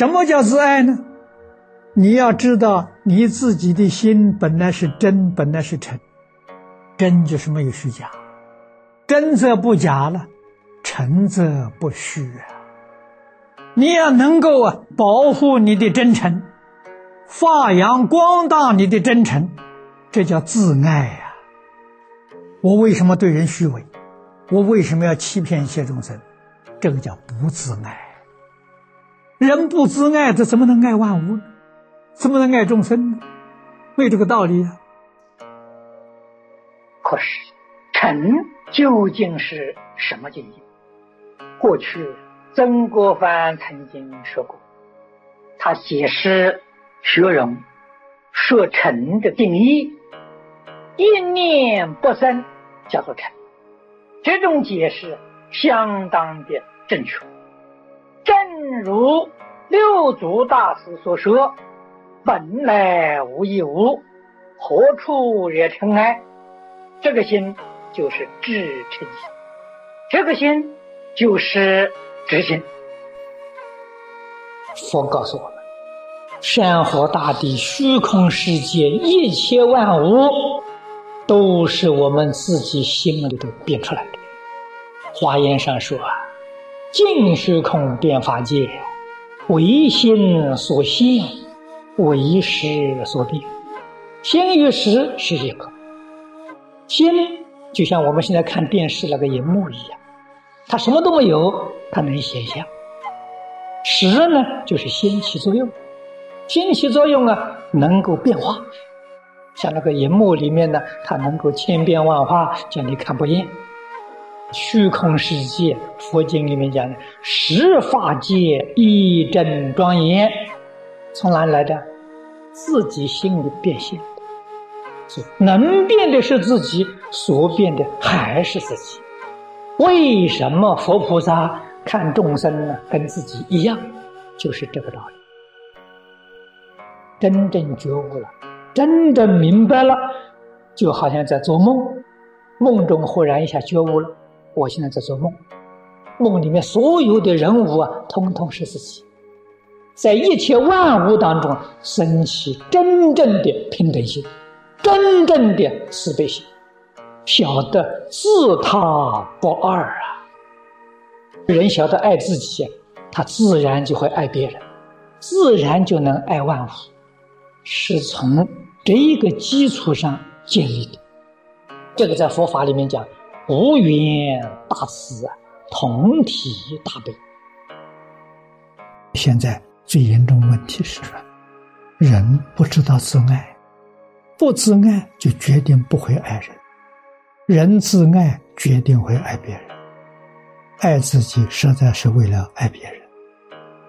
什么叫自爱呢？你要知道，你自己的心本来是真，本来是诚，真就是没有虚假，真则不假了，诚则不虚啊。你要能够啊保护你的真诚，发扬光大你的真诚，这叫自爱呀。我为什么对人虚伪？我为什么要欺骗一切众生？这个叫不自爱。人不自爱，他怎么能爱万物呢？怎么能爱众生呢？没这个道理啊。可是，诚究竟是什么境界？过去曾国藩曾经说过，他解释学人说诚的定义：一念不生，叫做诚。这种解释相当的正确。正如六祖大师所说。本来无一物，何处惹尘埃？这个心就是至诚心，这个心就是直心。佛告诉我们：山河大地、虚空世界、一切万物，都是我们自己心里头变出来的。华严上说啊：“尽虚空变法界，唯心所现。”为识所变，心与识是一个。心就像我们现在看电视那个荧幕一样，它什么都没有，它能显象。识呢，就是心起作用，心起作用啊，能够变化。像那个荧幕里面呢，它能够千变万化，叫你看不厌。虚空世界，佛经里面讲的十法界一真庄严，从哪里来的？自己心里变现的，能变的是自己，所变的还是自己。为什么佛菩萨看众生呢？跟自己一样，就是这个道理。真正觉悟了，真正明白了，就好像在做梦，梦中忽然一下觉悟了，我现在在做梦，梦里面所有的人物啊，通通是自己。在一切万物当中升起真正的平等心，真正的慈悲心，晓得自他不二啊！人晓得爱自己，他自然就会爱别人，自然就能爱万物，是从这一个基础上建立的。这个在佛法里面讲，无缘大慈啊，同体大悲。现在。最严重问题是，人不知道自爱，不自爱就决定不会爱人，人自爱决定会爱别人，爱自己实在是为了爱别人，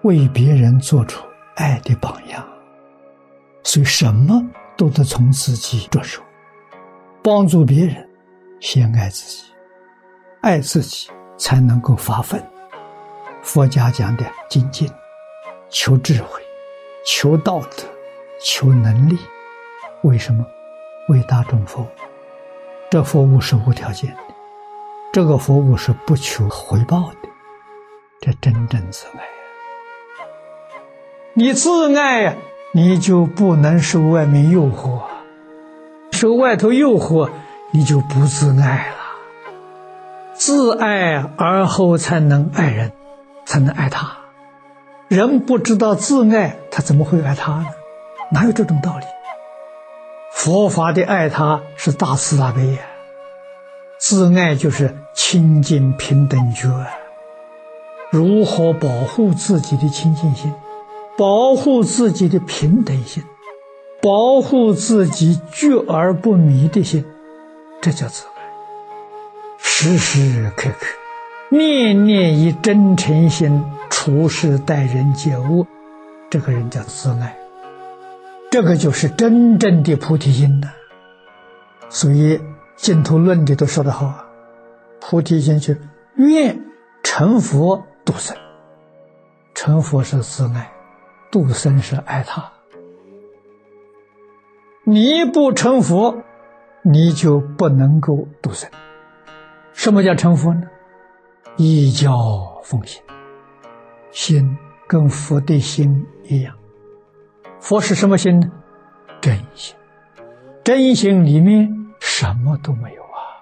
为别人做出爱的榜样，所以什么都得从自己着手，帮助别人，先爱自己，爱自己才能够发奋。佛家讲的精进。求智慧，求道德，求能力，为什么？为大众服务。这服务是无条件的，这个服务是不求回报的，这真正自爱！你自爱呀，你就不能受外面诱惑，受外头诱惑，你就不自爱了。自爱而后才能爱人，才能爱他。人不知道自爱，他怎么会爱他呢？哪有这种道理？佛法的爱他是大慈大悲呀，自爱就是清净平等觉。如何保护自己的清净心，保护自己的平等心，保护自己觉而不迷的心，这叫自爱。时时刻刻，念念以真诚心。处事待人接物，这个人叫自爱，这个就是真正的菩提心呐。所以净土论里都说得好啊，菩提心是愿成佛度生，成佛是自爱，度生是爱他。你不成佛，你就不能够度生。什么叫成佛呢？一教奉行。心跟佛的心一样。佛是什么心呢？真心。真心里面什么都没有啊。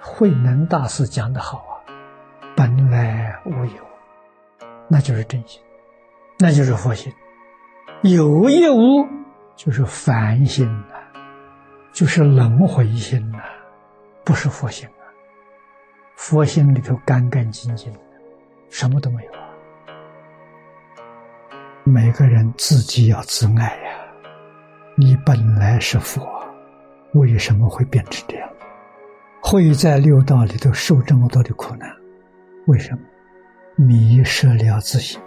慧能大师讲的好啊，本来无有，那就是真心，那就是佛心。有一无，就是凡心，就是轮回心呐，不是佛心啊。佛心里头干干净净的，什么都没有啊。每个人自己要自爱呀。你本来是佛，为什么会变成这样？会在六道里头受这么多的苦难？为什么？迷失了自信。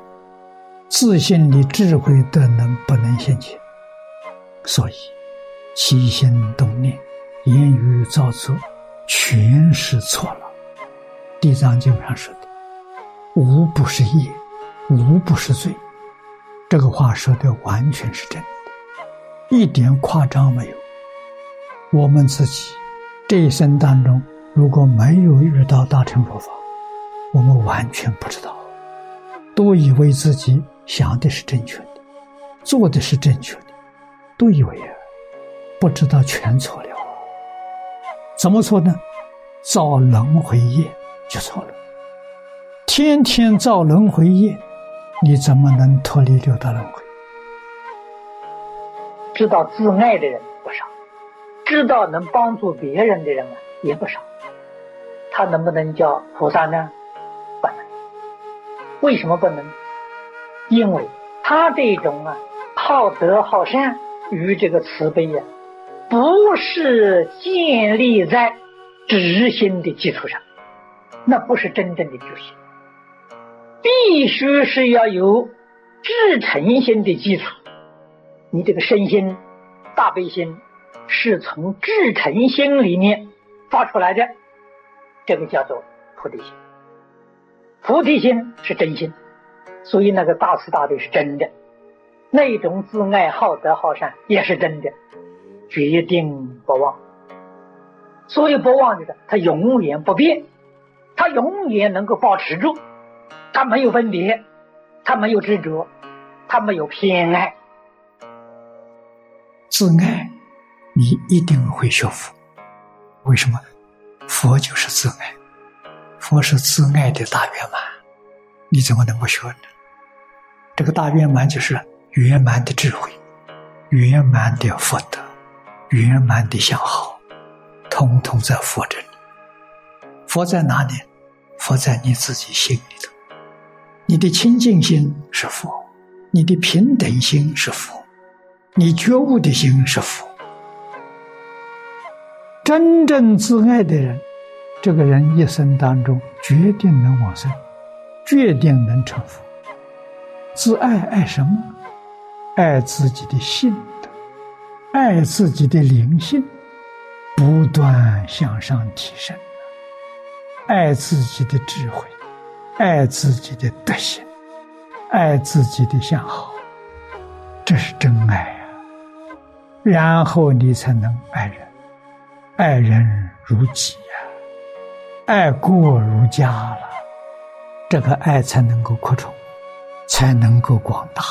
自信的智慧德能不能现前？所以起心动念、言语造作，全是错了。地藏经上说的：“无不是业，无不是罪。”这个话说的完全是真的，一点夸张没有。我们自己这一生当中，如果没有遇到大乘佛法，我们完全不知道，都以为自己。想的是正确的，做的是正确的，都以为，不知道全错了。怎么错呢？造轮回业就错了。天天造轮回业，你怎么能脱离六道轮回？知道自爱的人不少，知道能帮助别人的人啊也不少。他能不能叫菩萨呢？不能。为什么不能？因为他这种啊好德好善与这个慈悲呀，不是建立在知心的基础上，那不是真正的知心，必须是要有至诚心的基础。你这个身心大悲心是从至诚心里面发出来的，这个叫做菩提心。菩提心是真心。所以那个大慈大悲是真的，那种自爱好德好善也是真的，决定不忘。所以不忘记的，他永远不变，他永远能够保持住，他没有分别，他没有执着，他没有偏爱。自爱，你一定会学佛。为什么？佛就是自爱，佛是自爱的大圆满，你怎么能不学呢？这个大圆满就是圆满的智慧，圆满的福德，圆满的相好，通通在佛这里。佛在哪里？佛在你自己心里头。你的清净心是佛，你的平等心是佛，你觉悟的心是佛。真正自爱的人，这个人一生当中决定能往生，决定能成佛。自爱爱什么？爱自己的性，爱自己的灵性，不断向上提升；爱自己的智慧，爱自己的德行，爱自己的相好，这是真爱呀。然后你才能爱人，爱人如己呀，爱过如家了，这个爱才能够扩充。才能够广大。